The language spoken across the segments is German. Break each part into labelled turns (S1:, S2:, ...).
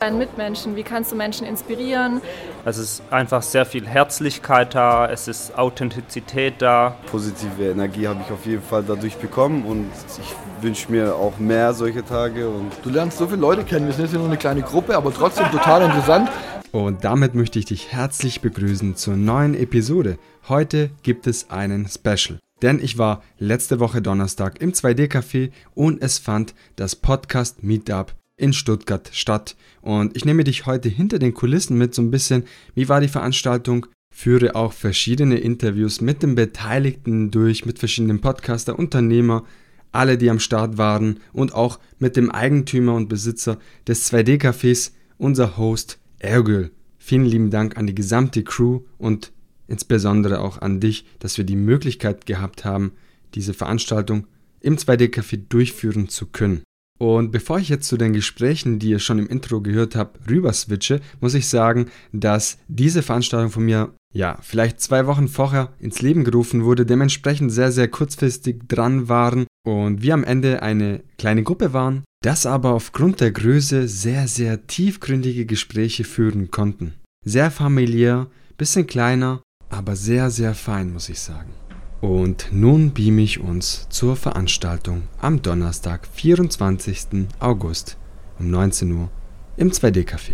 S1: deinen Mitmenschen? Wie kannst du Menschen inspirieren?
S2: Es ist einfach sehr viel Herzlichkeit da, es ist Authentizität da.
S3: Positive Energie habe ich auf jeden Fall dadurch bekommen und ich wünsche mir auch mehr solche Tage. Und
S4: du lernst so viele Leute kennen, wir sind jetzt nur eine kleine Gruppe, aber trotzdem total interessant.
S5: Und damit möchte ich dich herzlich begrüßen zur neuen Episode. Heute gibt es einen Special. Denn ich war letzte Woche Donnerstag im 2D-Café und es fand das Podcast Meetup in Stuttgart statt. Und ich nehme dich heute hinter den Kulissen mit so ein bisschen, wie war die Veranstaltung, führe auch verschiedene Interviews mit den Beteiligten durch, mit verschiedenen Podcaster, Unternehmer, alle, die am Start waren und auch mit dem Eigentümer und Besitzer des 2D-Cafés, unser Host Ergül. Vielen lieben Dank an die gesamte Crew und insbesondere auch an dich, dass wir die Möglichkeit gehabt haben, diese Veranstaltung im 2D-Café durchführen zu können. Und bevor ich jetzt zu den Gesprächen, die ihr schon im Intro gehört habt, rüber switche, muss ich sagen, dass diese Veranstaltung von mir, ja, vielleicht zwei Wochen vorher ins Leben gerufen wurde, dementsprechend sehr, sehr kurzfristig dran waren und wir am Ende eine kleine Gruppe waren, das aber aufgrund der Größe sehr, sehr tiefgründige Gespräche führen konnten. Sehr familiär, bisschen kleiner, aber sehr, sehr fein, muss ich sagen. Und nun beam ich uns zur Veranstaltung am Donnerstag, 24. August um 19 Uhr im 2D-Café.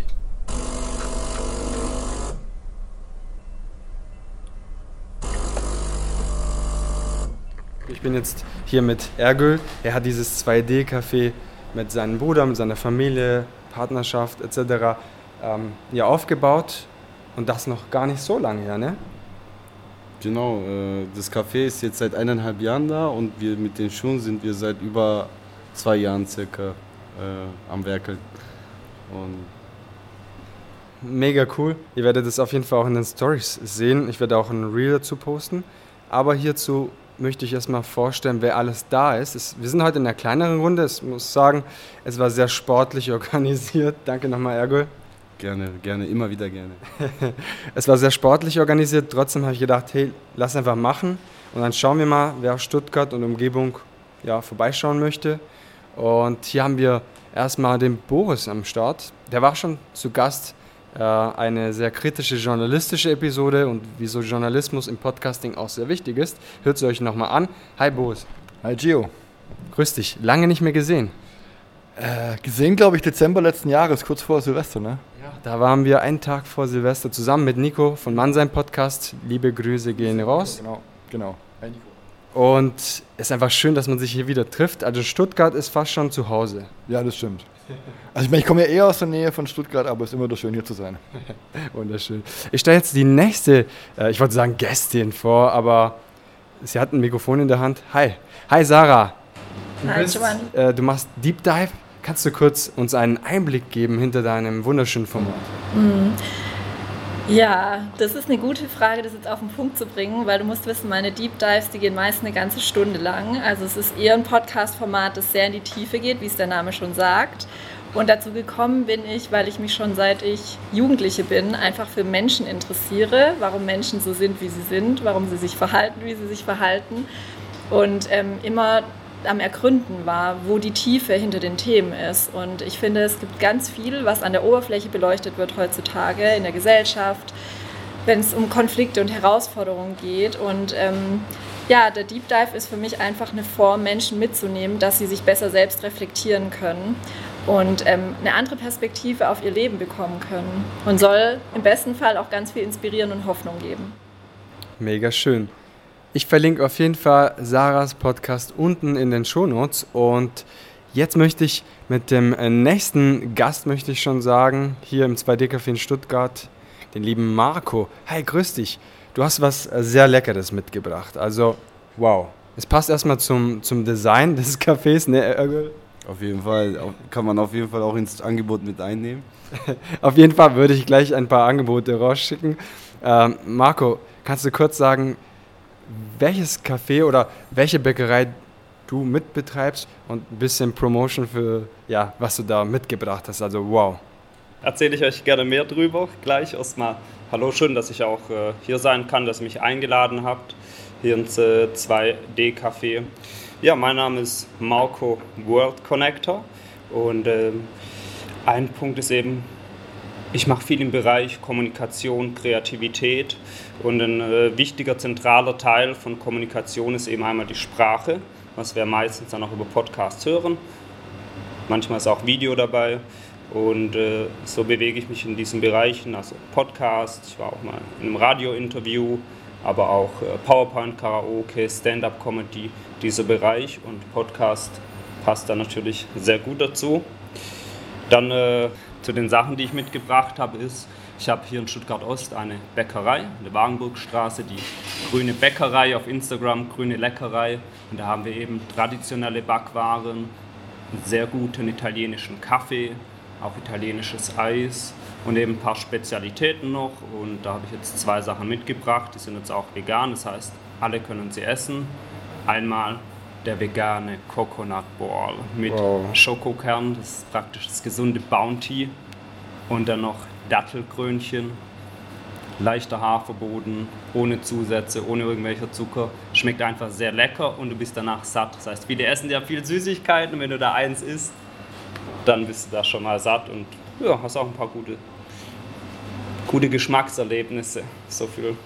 S5: Ich bin jetzt hier mit Ergül. Er hat dieses 2D-Café mit seinem Bruder, mit seiner Familie, Partnerschaft etc. Ähm, ja, aufgebaut und das noch gar nicht so lange her, ne?
S3: Genau, äh, das Café ist jetzt seit eineinhalb Jahren da und wir mit den Schuhen sind wir seit über zwei Jahren circa äh, am Werkeln. Und
S5: Mega cool. Ihr werdet es auf jeden Fall auch in den Stories sehen. Ich werde auch ein Reel dazu posten. Aber hierzu möchte ich erstmal vorstellen, wer alles da ist. Es, wir sind heute in einer kleineren Runde. Ich muss sagen, es war sehr sportlich organisiert. Danke nochmal, Ergol.
S3: Gerne, gerne, immer wieder gerne.
S5: es war sehr sportlich organisiert, trotzdem habe ich gedacht, hey, lass einfach machen und dann schauen wir mal, wer auf Stuttgart und Umgebung ja, vorbeischauen möchte. Und hier haben wir erstmal den Boris am Start. Der war schon zu Gast. Äh, eine sehr kritische journalistische Episode und wieso Journalismus im Podcasting auch sehr wichtig ist. Hört es euch nochmal an. Hi Boris.
S4: Hi Gio.
S5: Grüß dich. Lange nicht mehr gesehen.
S4: Äh, gesehen, glaube ich, Dezember letzten Jahres, kurz vor Silvester, ne?
S5: Da waren wir einen Tag vor Silvester zusammen mit Nico von Mannsein Podcast. Liebe Grüße gehen raus.
S4: Genau, genau.
S5: Hi Nico. Und es ist einfach schön, dass man sich hier wieder trifft. Also Stuttgart ist fast schon zu Hause.
S4: Ja, das stimmt. Also ich, meine, ich komme ja eher aus der Nähe von Stuttgart, aber es ist immer doch schön hier zu sein.
S5: Wunderschön. Ich stelle jetzt die nächste, äh, ich wollte sagen Gästin vor, aber sie hat ein Mikrofon in der Hand. Hi. Hi Sarah.
S1: Du, Hi, bist,
S5: äh, du machst Deep Dive Kannst du kurz uns einen Einblick geben hinter deinem wunderschönen Format?
S1: Mhm. Ja, das ist eine gute Frage, das jetzt auf den Punkt zu bringen, weil du musst wissen, meine Deep Dives, die gehen meist eine ganze Stunde lang. Also es ist eher ein Podcast-Format, das sehr in die Tiefe geht, wie es der Name schon sagt. Und dazu gekommen bin ich, weil ich mich schon seit ich Jugendliche bin, einfach für Menschen interessiere, warum Menschen so sind, wie sie sind, warum sie sich verhalten, wie sie sich verhalten. Und ähm, immer am Ergründen war, wo die Tiefe hinter den Themen ist. Und ich finde, es gibt ganz viel, was an der Oberfläche beleuchtet wird heutzutage in der Gesellschaft, wenn es um Konflikte und Herausforderungen geht. Und ähm, ja, der Deep Dive ist für mich einfach eine Form, Menschen mitzunehmen, dass sie sich besser selbst reflektieren können und ähm, eine andere Perspektive auf ihr Leben bekommen können. Und soll im besten Fall auch ganz viel inspirieren und Hoffnung geben.
S5: Mega schön. Ich verlinke auf jeden Fall Sarahs Podcast unten in den Shownotes und jetzt möchte ich mit dem äh, nächsten Gast möchte ich schon sagen, hier im 2D-Café in Stuttgart, den lieben Marco. Hi, grüß dich. Du hast was äh, sehr Leckeres mitgebracht. Also, wow. Es passt erstmal zum, zum Design des Cafés, ne?
S3: Auf jeden Fall. Kann man auf jeden Fall auch ins Angebot mit einnehmen.
S5: auf jeden Fall würde ich gleich ein paar Angebote rausschicken. Ähm, Marco, kannst du kurz sagen, welches Café oder welche Bäckerei du mitbetreibst und ein bisschen Promotion für, ja, was du da mitgebracht hast. Also wow.
S2: Erzähle ich euch gerne mehr drüber. Gleich erstmal hallo, schön, dass ich auch äh, hier sein kann, dass ihr mich eingeladen habt, hier ins äh, 2D-Café. Ja, mein Name ist Marco World Connector und äh, ein Punkt ist eben, Ich mache viel im Bereich Kommunikation, Kreativität und ein äh, wichtiger zentraler Teil von Kommunikation ist eben einmal die Sprache, was wir meistens dann auch über Podcasts hören. Manchmal ist auch Video dabei und äh, so bewege ich mich in diesen Bereichen, also Podcast, ich war auch mal in einem Radiointerview, aber auch äh, PowerPoint, Karaoke, Stand-up-Comedy, dieser Bereich und Podcast passt da natürlich sehr gut dazu. Dann äh, zu den Sachen, die ich mitgebracht habe, ist, ich habe hier in Stuttgart Ost eine Bäckerei, eine Wagenburgstraße, die Grüne Bäckerei auf Instagram, Grüne Leckerei. Und da haben wir eben traditionelle Backwaren, einen sehr guten italienischen Kaffee, auch italienisches Eis und eben ein paar Spezialitäten noch. Und da habe ich jetzt zwei Sachen mitgebracht, die sind jetzt auch vegan, das heißt, alle können sie essen. Einmal der vegane Coconut Ball mit wow. Schokokern, das ist praktisch das gesunde Bounty. Und dann noch Dattelkrönchen, leichter Haferboden, ohne Zusätze, ohne irgendwelcher Zucker. Schmeckt einfach sehr lecker und du bist danach satt. Das heißt, viele essen ja viel Süßigkeiten und wenn du da eins isst, dann bist du da schon mal satt und ja, hast auch ein paar gute, gute Geschmackserlebnisse. So viel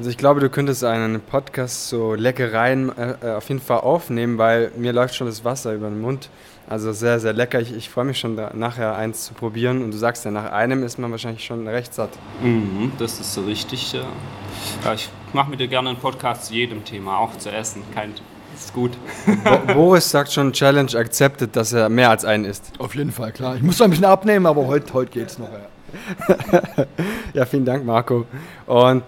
S5: also ich glaube, du könntest einen Podcast so Leckereien äh, äh, auf jeden Fall aufnehmen, weil mir läuft schon das Wasser über den Mund. Also sehr, sehr lecker. Ich, ich freue mich schon da, nachher eins zu probieren. Und du sagst ja, nach einem ist man wahrscheinlich schon recht satt.
S2: Mhm, das ist so richtig. Ja. ja ich mache mit dir gerne einen Podcast zu jedem Thema, auch zu essen. Kein, ist gut.
S5: Bo Boris sagt schon, Challenge accepted, dass er mehr als einen isst.
S4: Auf jeden Fall, klar. Ich muss noch ein bisschen abnehmen, aber heute, heute geht es noch.
S5: Ja. ja, vielen Dank, Marco. Und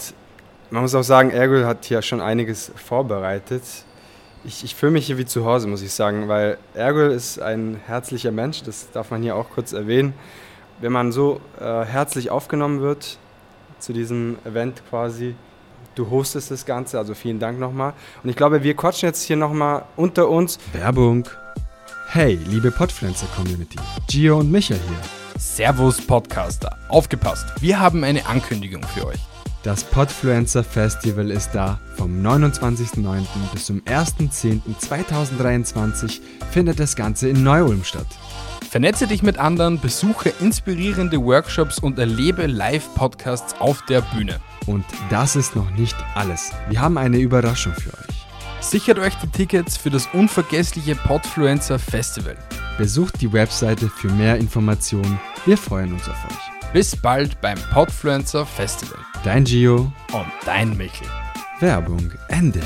S5: man muss auch sagen, Ergül hat hier schon einiges vorbereitet. Ich, ich fühle mich hier wie zu Hause, muss ich sagen, weil Ergül ist ein herzlicher Mensch, das darf man hier auch kurz erwähnen. Wenn man so äh, herzlich aufgenommen wird zu diesem Event quasi, du hostest das Ganze, also vielen Dank nochmal. Und ich glaube, wir quatschen jetzt hier nochmal unter uns.
S6: Werbung. Hey, liebe Podpflanzer-Community, Gio und Micha hier.
S7: Servus Podcaster, aufgepasst, wir haben eine Ankündigung für euch.
S6: Das Podfluencer Festival ist da. Vom 29.09. bis zum 1.10.2023 findet das Ganze in Neu-Ulm statt.
S7: Vernetze dich mit anderen, besuche inspirierende Workshops und erlebe Live-Podcasts auf der Bühne.
S6: Und das ist noch nicht alles. Wir haben eine Überraschung für euch.
S7: Sichert euch die Tickets für das unvergessliche Podfluencer Festival.
S6: Besucht die Webseite für mehr Informationen. Wir freuen uns auf euch.
S7: Bis bald beim Podfluencer Festival.
S6: Dein Gio
S7: und dein Michel.
S6: Werbung Ende.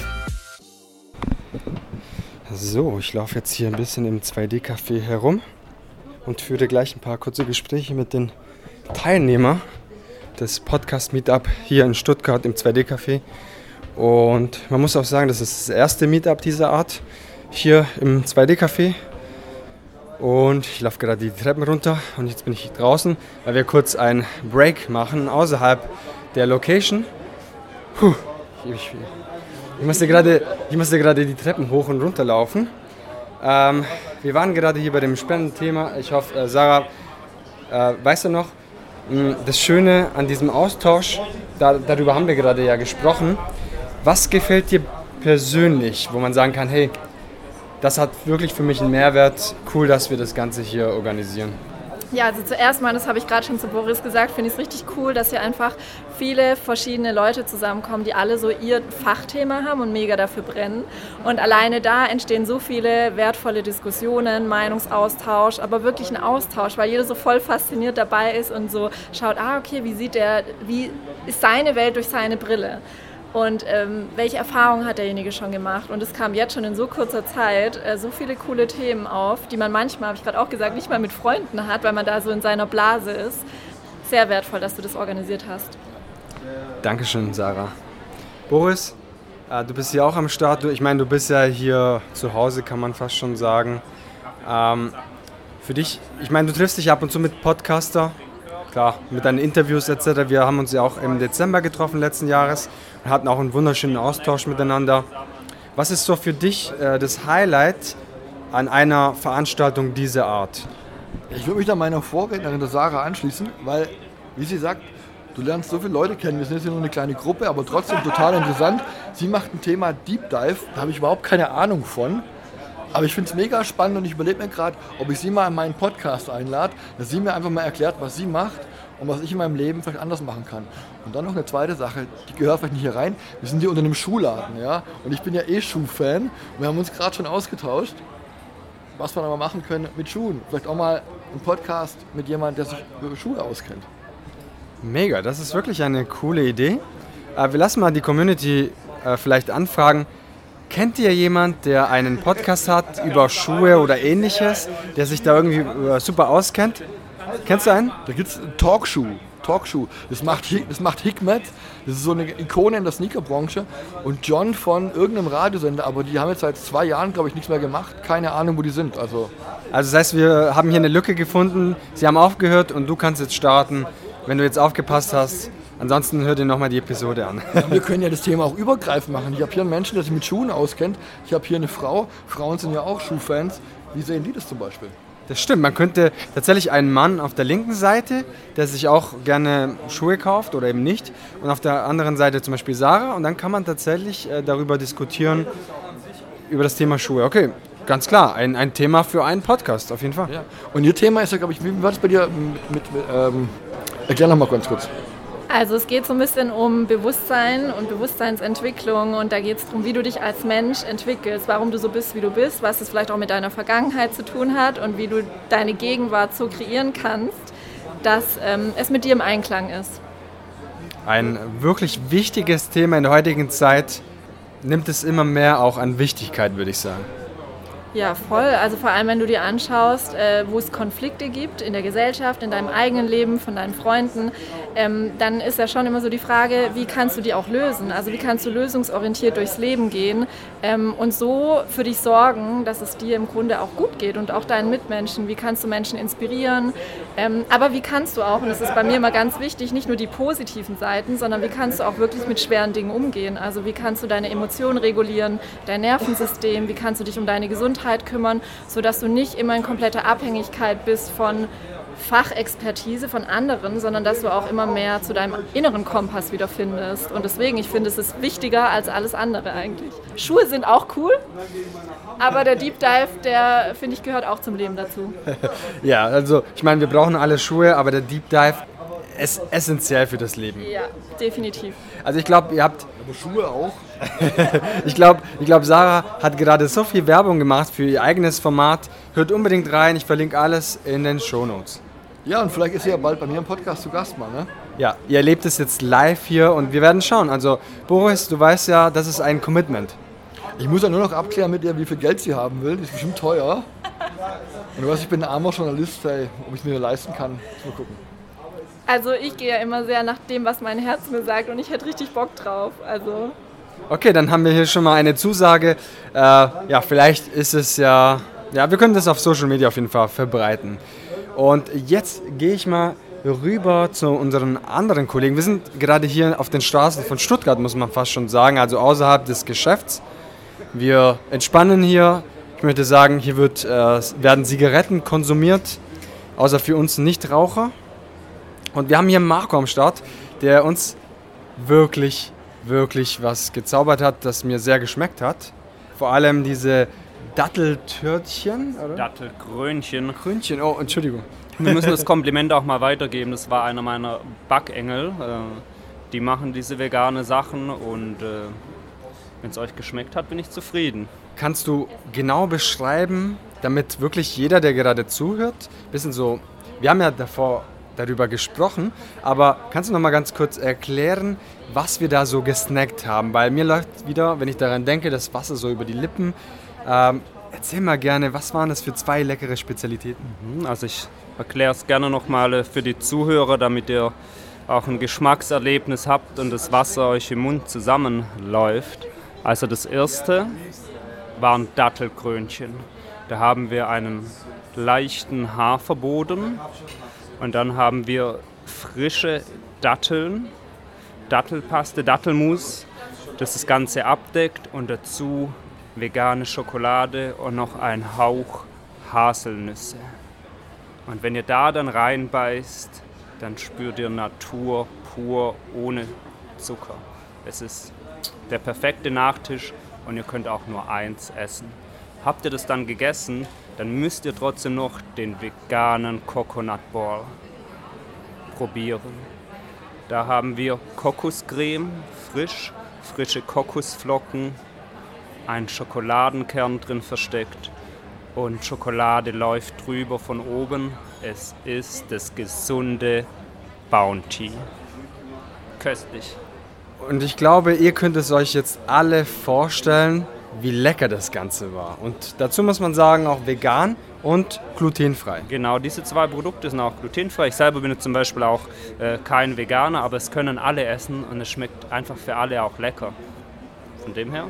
S5: So, ich laufe jetzt hier ein bisschen im 2D-Café herum und führe gleich ein paar kurze Gespräche mit den Teilnehmern des Podcast-Meetup hier in Stuttgart im 2D-Café. Und man muss auch sagen, das ist das erste Meetup dieser Art hier im 2D-Café. Und ich laufe gerade die Treppen runter und jetzt bin ich draußen, weil wir kurz einen Break machen außerhalb der Location. Puh, ich, ich, musste gerade, ich musste gerade die Treppen hoch und runter laufen. Ähm, wir waren gerade hier bei dem spannenden Thema. Ich hoffe, äh, Sarah, äh, weißt du noch, mh, das Schöne an diesem Austausch, da, darüber haben wir gerade ja gesprochen. Was gefällt dir persönlich, wo man sagen kann, hey, das hat wirklich für mich einen Mehrwert. Cool, dass wir das Ganze hier organisieren.
S1: Ja, also zuerst mal, das habe ich gerade schon zu Boris gesagt, finde ich es richtig cool, dass hier einfach viele verschiedene Leute zusammenkommen, die alle so ihr Fachthema haben und mega dafür brennen. Und alleine da entstehen so viele wertvolle Diskussionen, Meinungsaustausch, aber wirklich ein Austausch, weil jeder so voll fasziniert dabei ist und so schaut, ah, okay, wie sieht der, wie ist seine Welt durch seine Brille? Und ähm, welche Erfahrungen hat derjenige schon gemacht. Und es kam jetzt schon in so kurzer Zeit äh, so viele coole Themen auf, die man manchmal, habe ich gerade auch gesagt, nicht mal mit Freunden hat, weil man da so in seiner Blase ist. Sehr wertvoll, dass du das organisiert hast.
S5: Dankeschön, Sarah. Boris, äh, du bist ja auch am Start. Ich meine, du bist ja hier zu Hause, kann man fast schon sagen. Ähm, für dich, ich meine, du triffst dich ab und zu mit Podcaster, klar, mit deinen Interviews etc. Wir haben uns ja auch im Dezember getroffen letzten Jahres wir hatten auch einen wunderschönen Austausch miteinander. Was ist so für dich äh, das Highlight an einer Veranstaltung dieser Art?
S4: Ich würde mich da meiner Vorrednerin, der Sarah, anschließen, weil, wie sie sagt, du lernst so viele Leute kennen. Wir sind jetzt hier nur eine kleine Gruppe, aber trotzdem total interessant. Sie macht ein Thema Deep Dive, da habe ich überhaupt keine Ahnung von. Aber ich finde es mega spannend und ich überlege mir gerade, ob ich sie mal in meinen Podcast einlade, dass sie mir einfach mal erklärt, was sie macht und was ich in meinem Leben vielleicht anders machen kann. Und dann noch eine zweite Sache, die gehört vielleicht nicht hier rein. Wir sind hier unter einem Schuhladen, ja, und ich bin ja eh Schuhfan. Wir haben uns gerade schon ausgetauscht, was wir aber machen können mit Schuhen. Vielleicht auch mal einen Podcast mit jemandem, der sich über Schuhe auskennt.
S5: Mega, das ist wirklich eine coole Idee. Äh, wir lassen mal die Community äh, vielleicht anfragen. Kennt ihr jemand, der einen Podcast hat über Schuhe oder ähnliches, der sich da irgendwie äh, super auskennt? Kennst du einen?
S4: Da gibt es Talkshoe. Talkshoe. Das macht, das macht Hikmet. Das ist so eine Ikone in der Sneakerbranche. Und John von irgendeinem Radiosender, aber die haben jetzt seit zwei Jahren, glaube ich, nichts mehr gemacht. Keine Ahnung, wo die sind. Also,
S5: also das heißt, wir haben hier eine Lücke gefunden. Sie haben aufgehört und du kannst jetzt starten, wenn du jetzt aufgepasst hast. Ansonsten hör dir nochmal die Episode an.
S4: Ja, wir können ja das Thema auch übergreifend machen. Ich habe hier einen Menschen, der sich mit Schuhen auskennt. Ich habe hier eine Frau. Frauen sind ja auch Schuhfans. Wie sehen die das zum Beispiel?
S5: Das stimmt. Man könnte tatsächlich einen Mann auf der linken Seite, der sich auch gerne Schuhe kauft oder eben nicht, und auf der anderen Seite zum Beispiel Sarah. Und dann kann man tatsächlich äh, darüber diskutieren, über das Thema Schuhe. Okay, ganz klar, ein, ein Thema für einen Podcast, auf jeden Fall.
S4: Ja. Und Ihr Thema ist ja, glaube ich, wie war das bei dir mit, mit ähm, erklär noch mal ganz kurz.
S1: Also es geht so ein bisschen um Bewusstsein und Bewusstseinsentwicklung und da geht es darum, wie du dich als Mensch entwickelst, warum du so bist, wie du bist, was es vielleicht auch mit deiner Vergangenheit zu tun hat und wie du deine Gegenwart so kreieren kannst, dass ähm, es mit dir im Einklang ist.
S5: Ein wirklich wichtiges Thema in der heutigen Zeit nimmt es immer mehr auch an Wichtigkeit, würde ich sagen.
S1: Ja, voll. Also vor allem, wenn du dir anschaust, äh, wo es Konflikte gibt in der Gesellschaft, in deinem eigenen Leben, von deinen Freunden, ähm, dann ist ja schon immer so die Frage, wie kannst du die auch lösen? Also wie kannst du lösungsorientiert durchs Leben gehen ähm, und so für dich sorgen, dass es dir im Grunde auch gut geht und auch deinen Mitmenschen. Wie kannst du Menschen inspirieren? Ähm, aber wie kannst du auch, und das ist bei mir immer ganz wichtig, nicht nur die positiven Seiten, sondern wie kannst du auch wirklich mit schweren Dingen umgehen? Also wie kannst du deine Emotionen regulieren, dein Nervensystem, wie kannst du dich um deine Gesundheit kümmern, sodass du nicht immer in kompletter Abhängigkeit bist von Fachexpertise von anderen, sondern dass du auch immer mehr zu deinem inneren Kompass wiederfindest. Und deswegen, ich finde, es ist wichtiger als alles andere eigentlich. Schuhe sind auch cool, aber der Deep Dive, der finde ich, gehört auch zum Leben dazu.
S5: ja, also ich meine, wir brauchen alle Schuhe, aber der Deep Dive ist essentiell für das Leben.
S1: Ja, definitiv.
S5: Also ich glaube, ihr habt...
S4: Aber Schuhe auch?
S5: ich glaube, ich glaub, Sarah hat gerade so viel Werbung gemacht für ihr eigenes Format. Hört unbedingt rein, ich verlinke alles in den Show Notes.
S4: Ja, und vielleicht ist sie ja bald bei mir im Podcast zu Gast mal, ne?
S5: Ja, ihr erlebt es jetzt live hier und wir werden schauen. Also, Boris, du weißt ja, das ist ein Commitment.
S4: Ich muss ja nur noch abklären mit ihr, wie viel Geld sie haben will. Die ist bestimmt teuer. Und du weißt, ich bin ein armer Journalist, ey, ob ich es mir leisten kann. Mal gucken.
S1: Also ich gehe ja immer sehr nach dem, was mein Herz mir sagt und ich hätte richtig Bock drauf. Also.
S5: Okay, dann haben wir hier schon mal eine Zusage. Äh, ja, vielleicht ist es ja. Ja, wir können das auf Social Media auf jeden Fall verbreiten. Und jetzt gehe ich mal rüber zu unseren anderen Kollegen. Wir sind gerade hier auf den Straßen von Stuttgart, muss man fast schon sagen, also außerhalb des Geschäfts. Wir entspannen hier. Ich möchte sagen, hier wird, äh, werden Zigaretten konsumiert, außer für uns Nichtraucher. Und wir haben hier Marco am Start, der uns wirklich, wirklich was gezaubert hat, das mir sehr geschmeckt hat. Vor allem diese Datteltörtchen,
S2: oder? Dattelkrönchen.
S5: Krönchen, oh, Entschuldigung.
S2: Wir müssen das Kompliment auch mal weitergeben. Das war einer meiner Backengel. Äh, die machen diese vegane Sachen und äh, wenn es euch geschmeckt hat, bin ich zufrieden.
S5: Kannst du genau beschreiben, damit wirklich jeder, der gerade zuhört, bisschen so, wir haben ja davor darüber gesprochen, aber kannst du noch mal ganz kurz erklären, was wir da so gesnackt haben? Weil mir läuft wieder, wenn ich daran denke, das Wasser so über die Lippen. Ähm, erzähl mal gerne, was waren das für zwei leckere Spezialitäten?
S2: Mhm, also ich erkläre es gerne noch mal für die Zuhörer, damit ihr auch ein Geschmackserlebnis habt und das Wasser euch im Mund zusammenläuft. Also das erste waren Dattelkrönchen. Da haben wir einen leichten Haferboden und dann haben wir frische Datteln, Dattelpaste, Dattelmus, das das Ganze abdeckt und dazu vegane Schokolade und noch ein Hauch Haselnüsse. Und wenn ihr da dann reinbeißt, dann spürt ihr Natur pur ohne Zucker. Es ist der perfekte Nachtisch und ihr könnt auch nur eins essen. Habt ihr das dann gegessen, dann müsst ihr trotzdem noch den veganen Coconut Ball probieren. Da haben wir Kokoscreme, frisch, frische Kokosflocken, ein Schokoladenkern drin versteckt und Schokolade läuft drüber von oben. Es ist das gesunde Bounty. Köstlich.
S5: Und ich glaube, ihr könnt es euch jetzt alle vorstellen, wie lecker das Ganze war. Und dazu muss man sagen, auch vegan und glutenfrei.
S2: Genau, diese zwei Produkte sind auch glutenfrei. Ich selber bin zum Beispiel auch äh, kein Veganer, aber es können alle essen und es schmeckt einfach für alle auch lecker. Von dem her.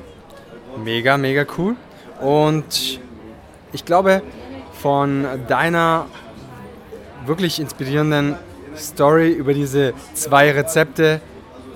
S5: Mega, mega cool. Und ich glaube, von deiner wirklich inspirierenden Story über diese zwei Rezepte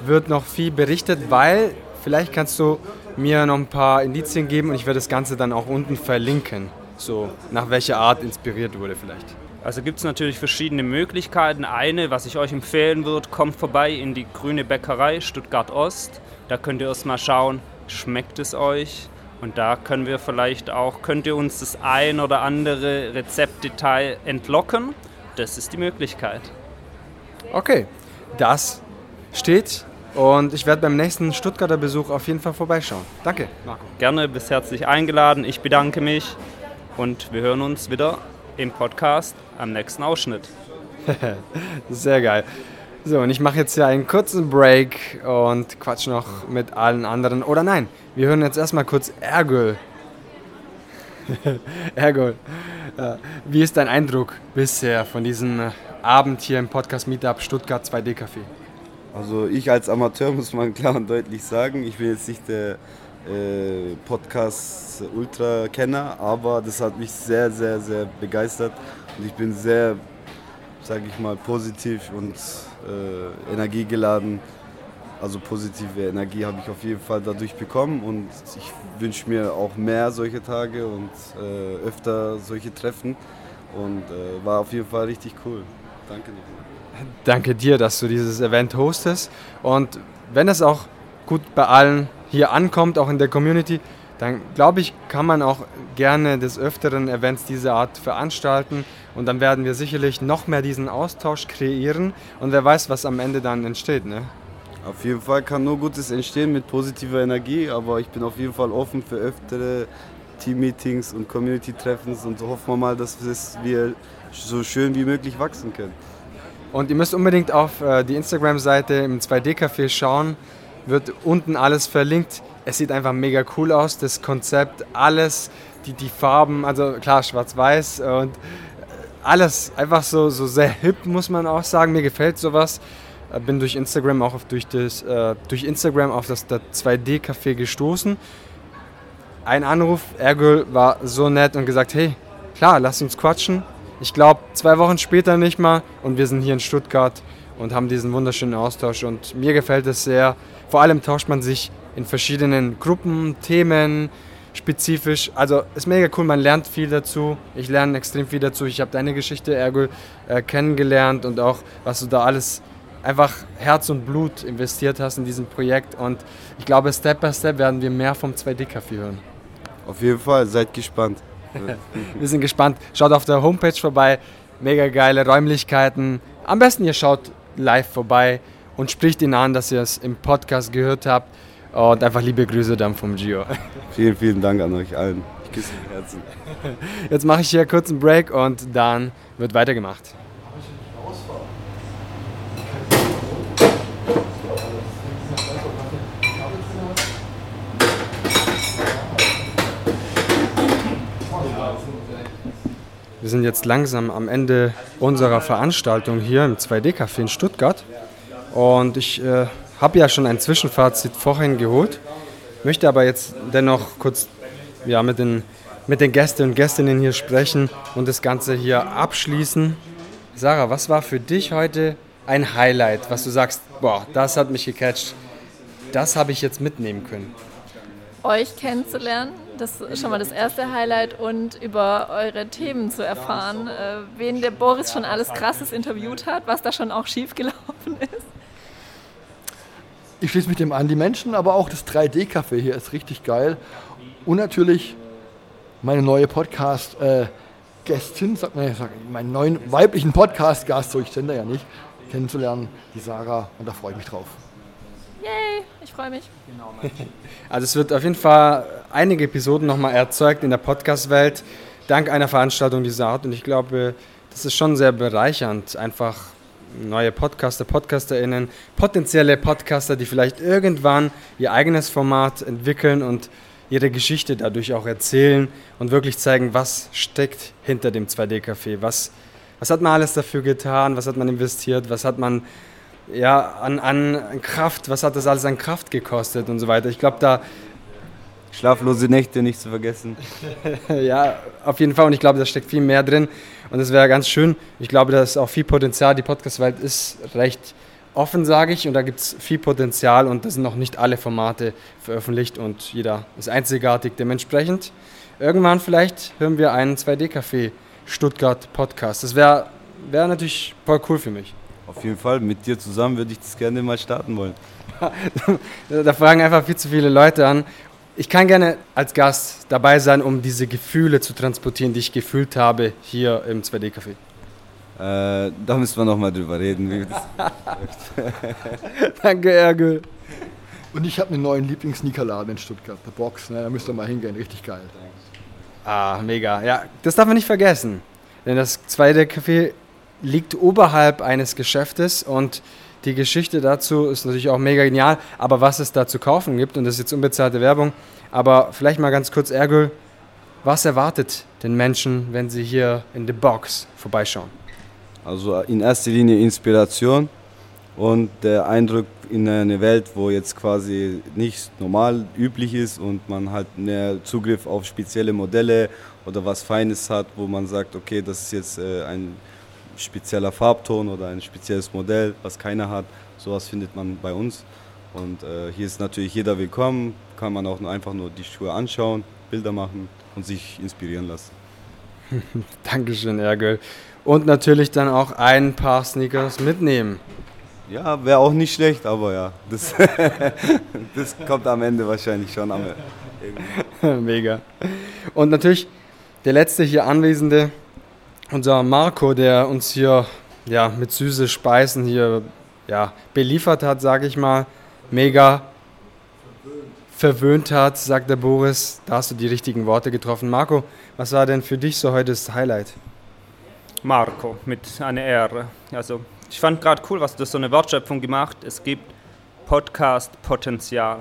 S5: wird noch viel berichtet, weil vielleicht kannst du mir noch ein paar Indizien geben und ich werde das Ganze dann auch unten verlinken. So, nach welcher Art inspiriert wurde vielleicht.
S2: Also gibt es natürlich verschiedene Möglichkeiten. Eine, was ich euch empfehlen würde, kommt vorbei in die Grüne Bäckerei Stuttgart Ost. Da könnt ihr erst mal schauen, schmeckt es euch? Und da können wir vielleicht auch, könnt ihr uns das ein oder andere Rezeptdetail entlocken? Das ist die Möglichkeit.
S5: Okay, das steht und ich werde beim nächsten Stuttgarter Besuch auf jeden Fall vorbeischauen. Danke,
S2: Marco. Gerne, bist herzlich eingeladen. Ich bedanke mich und wir hören uns wieder im Podcast am nächsten Ausschnitt.
S5: Sehr geil. So, und ich mache jetzt hier einen kurzen Break und quatsch noch mit allen anderen. Oder nein, wir hören jetzt erstmal kurz Ergül. Ergül, äh, wie ist dein Eindruck bisher von diesem Abend hier im Podcast Meetup Stuttgart 2D Café?
S3: Also ich als Amateur muss man klar und deutlich sagen, ich bin jetzt nicht der äh, Podcast-Ultra-Kenner, aber das hat mich sehr, sehr, sehr begeistert und ich bin sehr, sage ich mal, positiv und äh, energiegeladen. Also positive Energie habe ich auf jeden Fall dadurch bekommen und ich wünsche mir auch mehr solche Tage und äh, öfter solche Treffen und äh, war auf jeden Fall richtig cool. Danke nochmal
S5: danke dir, dass du dieses Event hostest. Und wenn es auch gut bei allen hier ankommt, auch in der Community, dann glaube ich, kann man auch gerne des Öfteren Events dieser Art veranstalten. Und dann werden wir sicherlich noch mehr diesen Austausch kreieren. Und wer weiß, was am Ende dann entsteht. Ne?
S3: Auf jeden Fall kann nur Gutes entstehen mit positiver Energie, aber ich bin auf jeden Fall offen für öftere Team-Meetings und Community-Treffens und hoffen wir mal, dass wir so schön wie möglich wachsen können.
S5: Und ihr müsst unbedingt auf äh, die Instagram-Seite im 2D-Café schauen. Wird unten alles verlinkt. Es sieht einfach mega cool aus, das Konzept, alles, die, die Farben, also klar, schwarz-weiß und alles einfach so, so sehr hip, muss man auch sagen. Mir gefällt sowas. Äh, bin durch Instagram auch auf, durch, das, äh, durch Instagram auf das, das 2D-Café gestoßen. Ein Anruf, Ergül war so nett und gesagt, hey, klar, lass uns quatschen ich glaube, zwei Wochen später nicht mal und wir sind hier in Stuttgart und haben diesen wunderschönen Austausch und mir gefällt es sehr. Vor allem tauscht man sich in verschiedenen Gruppen, Themen, spezifisch. Also ist mega cool, man lernt viel dazu. Ich lerne extrem viel dazu. Ich habe deine Geschichte, Ergo, äh, kennengelernt und auch, was du da alles einfach Herz und Blut investiert hast in diesem Projekt. Und ich glaube, Step by Step werden wir mehr vom 2D-Café hören.
S3: Auf jeden Fall, seid gespannt.
S5: Wir sind gespannt. Schaut auf der Homepage vorbei. Mega geile Räumlichkeiten. Am besten ihr schaut live vorbei und spricht ihn an, dass ihr es im Podcast gehört habt. Und einfach liebe Grüße dann vom Gio.
S3: Vielen, vielen Dank an euch allen. Ich küsse im Herzen.
S5: Jetzt mache ich hier kurz einen Break und dann wird weitergemacht. Wir sind jetzt langsam am Ende unserer Veranstaltung hier im 2D-Café in Stuttgart. Und ich äh, habe ja schon ein Zwischenfazit vorhin geholt, möchte aber jetzt dennoch kurz ja, mit, den, mit den Gästen und Gästinnen hier sprechen und das Ganze hier abschließen. Sarah, was war für dich heute ein Highlight, was du sagst, boah, das hat mich gecatcht, das habe ich jetzt mitnehmen können?
S1: Euch kennenzulernen, das ist schon mal das erste Highlight und über eure Themen zu erfahren, äh, wen der Boris schon alles Krasses interviewt hat, was da schon auch schiefgelaufen ist.
S4: Ich schließe mich dem an. Die Menschen, aber auch das 3D-Café hier ist richtig geil. Und natürlich meine neue Podcast-Gästin, äh, sagt meinen neuen weiblichen Podcast-Gast, so ich kenne ja nicht, kennenzulernen, die Sarah, und da freue ich mich drauf.
S1: Yay, ich freue mich.
S5: Also es wird auf jeden Fall einige Episoden nochmal erzeugt in der Podcast-Welt, dank einer Veranstaltung dieser Art. Und ich glaube, das ist schon sehr bereichernd, einfach neue Podcaster, PodcasterInnen, potenzielle Podcaster, die vielleicht irgendwann ihr eigenes Format entwickeln und ihre Geschichte dadurch auch erzählen und wirklich zeigen, was steckt hinter dem 2D-Café, was, was hat man alles dafür getan, was hat man investiert, was hat man ja, an, an Kraft, was hat das alles an Kraft gekostet und so weiter. Ich glaube, da.
S3: Schlaflose Nächte nicht zu vergessen.
S5: ja, auf jeden Fall. Und ich glaube, da steckt viel mehr drin. Und das wäre ganz schön. Ich glaube, da ist auch viel Potenzial. Die Podcast-Welt ist recht offen, sage ich. Und da gibt es viel Potenzial. Und da sind noch nicht alle Formate veröffentlicht. Und jeder ist einzigartig. Dementsprechend, irgendwann vielleicht hören wir einen 2D-Café Stuttgart Podcast. Das wäre wär natürlich voll cool für mich.
S3: Auf jeden Fall, mit dir zusammen würde ich das gerne mal starten wollen.
S5: da fragen einfach viel zu viele Leute an. Ich kann gerne als Gast dabei sein, um diese Gefühle zu transportieren, die ich gefühlt habe hier im 2D-Café.
S3: Äh, da müssen wir nochmal drüber reden.
S5: Danke, Ergül.
S4: Und ich habe einen neuen Lieblings-Sneakerladen in Stuttgart, der Box. Ne? Da müsst ihr mal hingehen, richtig geil.
S5: Ah, mega. Ja, das darf man nicht vergessen. Denn das 2D-Café liegt oberhalb eines Geschäftes und die Geschichte dazu ist natürlich auch mega genial, aber was es da zu kaufen gibt, und das ist jetzt unbezahlte Werbung, aber vielleicht mal ganz kurz, Ergül, was erwartet den Menschen, wenn sie hier in The Box vorbeischauen?
S3: Also in erster Linie Inspiration und der Eindruck in eine Welt, wo jetzt quasi nicht normal üblich ist und man halt mehr Zugriff auf spezielle Modelle oder was Feines hat, wo man sagt, okay, das ist jetzt äh, ein spezieller Farbton oder ein spezielles Modell, was keiner hat. Sowas findet man bei uns. Und äh, hier ist natürlich jeder willkommen, kann man auch einfach nur die Schuhe anschauen, Bilder machen und sich inspirieren lassen.
S5: Dankeschön, Ergel. Und natürlich dann auch ein paar Sneakers mitnehmen.
S3: Ja, wäre auch nicht schlecht, aber ja, das, das kommt am Ende wahrscheinlich schon am
S5: Mega. Und natürlich der letzte hier Anwesende, unser Marco, der uns hier ja, mit süße Speisen hier ja, beliefert hat, sage ich mal, mega verwöhnt hat, sagt der Boris. Da hast du die richtigen Worte getroffen. Marco, was war denn für dich so heute das Highlight?
S2: Marco, mit einer Ehre. Also, ich fand gerade cool, was du so eine Wortschöpfung gemacht. Es gibt Podcast-Potenzial.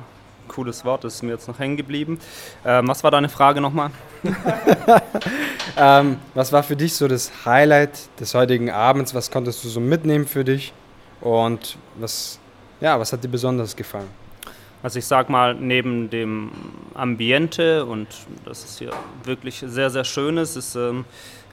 S2: Cooles Wort, das ist mir jetzt noch hängen geblieben. Ähm, was war deine Frage nochmal?
S5: ähm, was war für dich so das Highlight des heutigen Abends? Was konntest du so mitnehmen für dich? Und was, ja, was hat dir besonders gefallen?
S2: Also ich sag mal, neben dem Ambiente und das ist hier wirklich sehr, sehr schön ist, es ähm,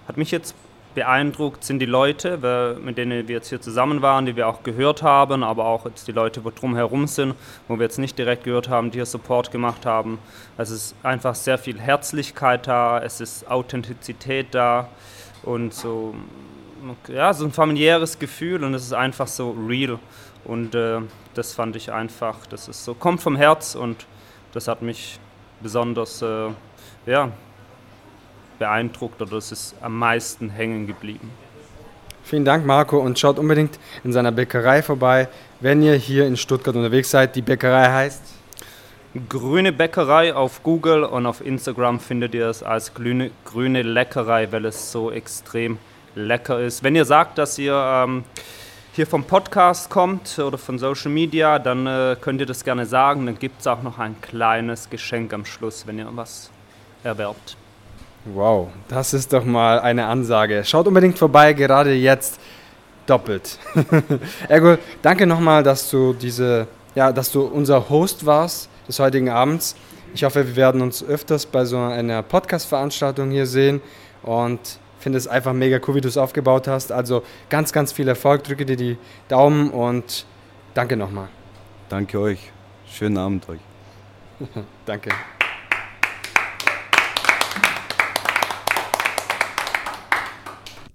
S2: hat mich jetzt beeindruckt sind die Leute, mit denen wir jetzt hier zusammen waren, die wir auch gehört haben, aber auch jetzt die Leute, die drumherum sind, wo wir jetzt nicht direkt gehört haben, die hier Support gemacht haben. Also es ist einfach sehr viel Herzlichkeit da, es ist Authentizität da und so, ja, so ein familiäres Gefühl und es ist einfach so real. Und äh, das fand ich einfach, das ist so, kommt vom Herz und das hat mich besonders, äh, ja, beeindruckt oder es ist am meisten hängen geblieben.
S5: Vielen Dank, Marco, und schaut unbedingt in seiner Bäckerei vorbei, wenn ihr hier in Stuttgart unterwegs seid. Die Bäckerei heißt
S2: Grüne Bäckerei auf Google und auf Instagram findet ihr es als grüne, grüne Leckerei, weil es so extrem lecker ist. Wenn ihr sagt, dass ihr ähm, hier vom Podcast kommt oder von Social Media, dann äh, könnt ihr das gerne sagen. Dann gibt es auch noch ein kleines Geschenk am Schluss, wenn ihr was erwerbt.
S5: Wow, das ist doch mal eine Ansage. Schaut unbedingt vorbei, gerade jetzt doppelt. Ergo, danke nochmal, dass du diese, ja, dass du unser Host warst des heutigen Abends. Ich hoffe, wir werden uns öfters bei so einer Podcast-Veranstaltung hier sehen und finde es einfach mega cool, wie du es aufgebaut hast. Also ganz, ganz viel Erfolg, drücke dir die Daumen und danke nochmal.
S3: Danke euch. Schönen Abend euch.
S5: danke.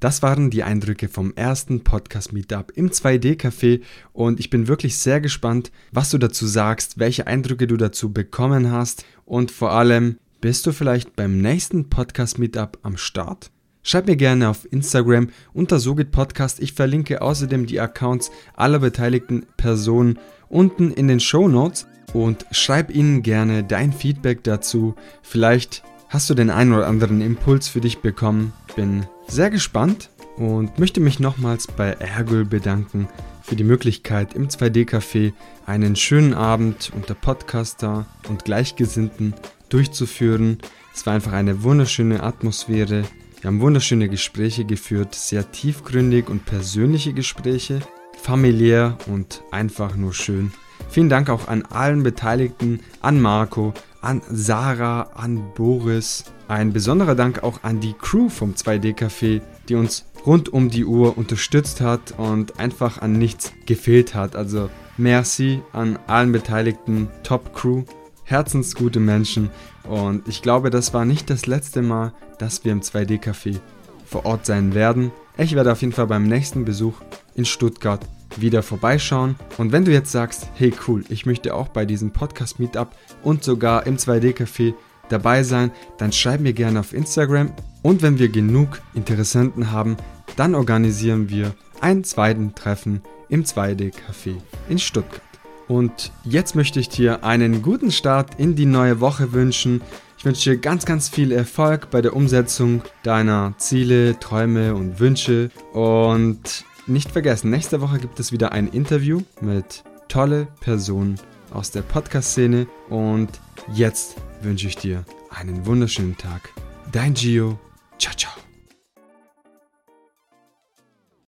S6: Das waren die Eindrücke vom ersten Podcast-Meetup im 2D-Café und ich bin wirklich sehr gespannt, was du dazu sagst, welche Eindrücke du dazu bekommen hast und vor allem, bist du vielleicht beim nächsten Podcast-Meetup am Start?
S5: Schreib mir gerne auf Instagram unter Sogit Podcast. Ich verlinke außerdem die Accounts aller beteiligten Personen unten in den Show Notes und schreib ihnen gerne dein Feedback dazu. Vielleicht hast du den einen oder anderen Impuls für dich bekommen. Bin sehr gespannt und möchte mich nochmals bei Ergül bedanken für die Möglichkeit im 2D-Café einen schönen Abend unter Podcaster und Gleichgesinnten durchzuführen. Es war einfach eine wunderschöne Atmosphäre. Wir haben wunderschöne Gespräche geführt, sehr tiefgründig und persönliche Gespräche, familiär und einfach nur schön. Vielen Dank auch an allen Beteiligten, an Marco, an Sarah, an Boris. Ein besonderer Dank auch an die Crew vom 2D-Café, die uns rund um die Uhr unterstützt hat und einfach an nichts gefehlt hat. Also merci an allen Beteiligten, Top Crew, herzensgute Menschen. Und ich glaube, das war nicht das letzte Mal, dass wir im 2D-Café vor Ort sein werden. Ich werde auf jeden Fall beim nächsten Besuch in Stuttgart wieder vorbeischauen. Und wenn du jetzt sagst, hey cool, ich möchte auch bei diesem Podcast Meetup und sogar im 2D-Café dabei sein, dann schreib mir gerne auf Instagram. Und wenn wir genug Interessenten haben, dann organisieren wir ein zweiten Treffen im 2D-Café in Stuttgart. Und jetzt möchte ich dir einen guten Start in die neue Woche wünschen. Ich wünsche dir ganz, ganz viel Erfolg bei der Umsetzung deiner Ziele, Träume und Wünsche. Und nicht vergessen, nächste Woche gibt es wieder ein Interview mit tolle Personen aus der Podcast-Szene. Und jetzt wünsche ich dir einen wunderschönen Tag. Dein Gio. Ciao, ciao.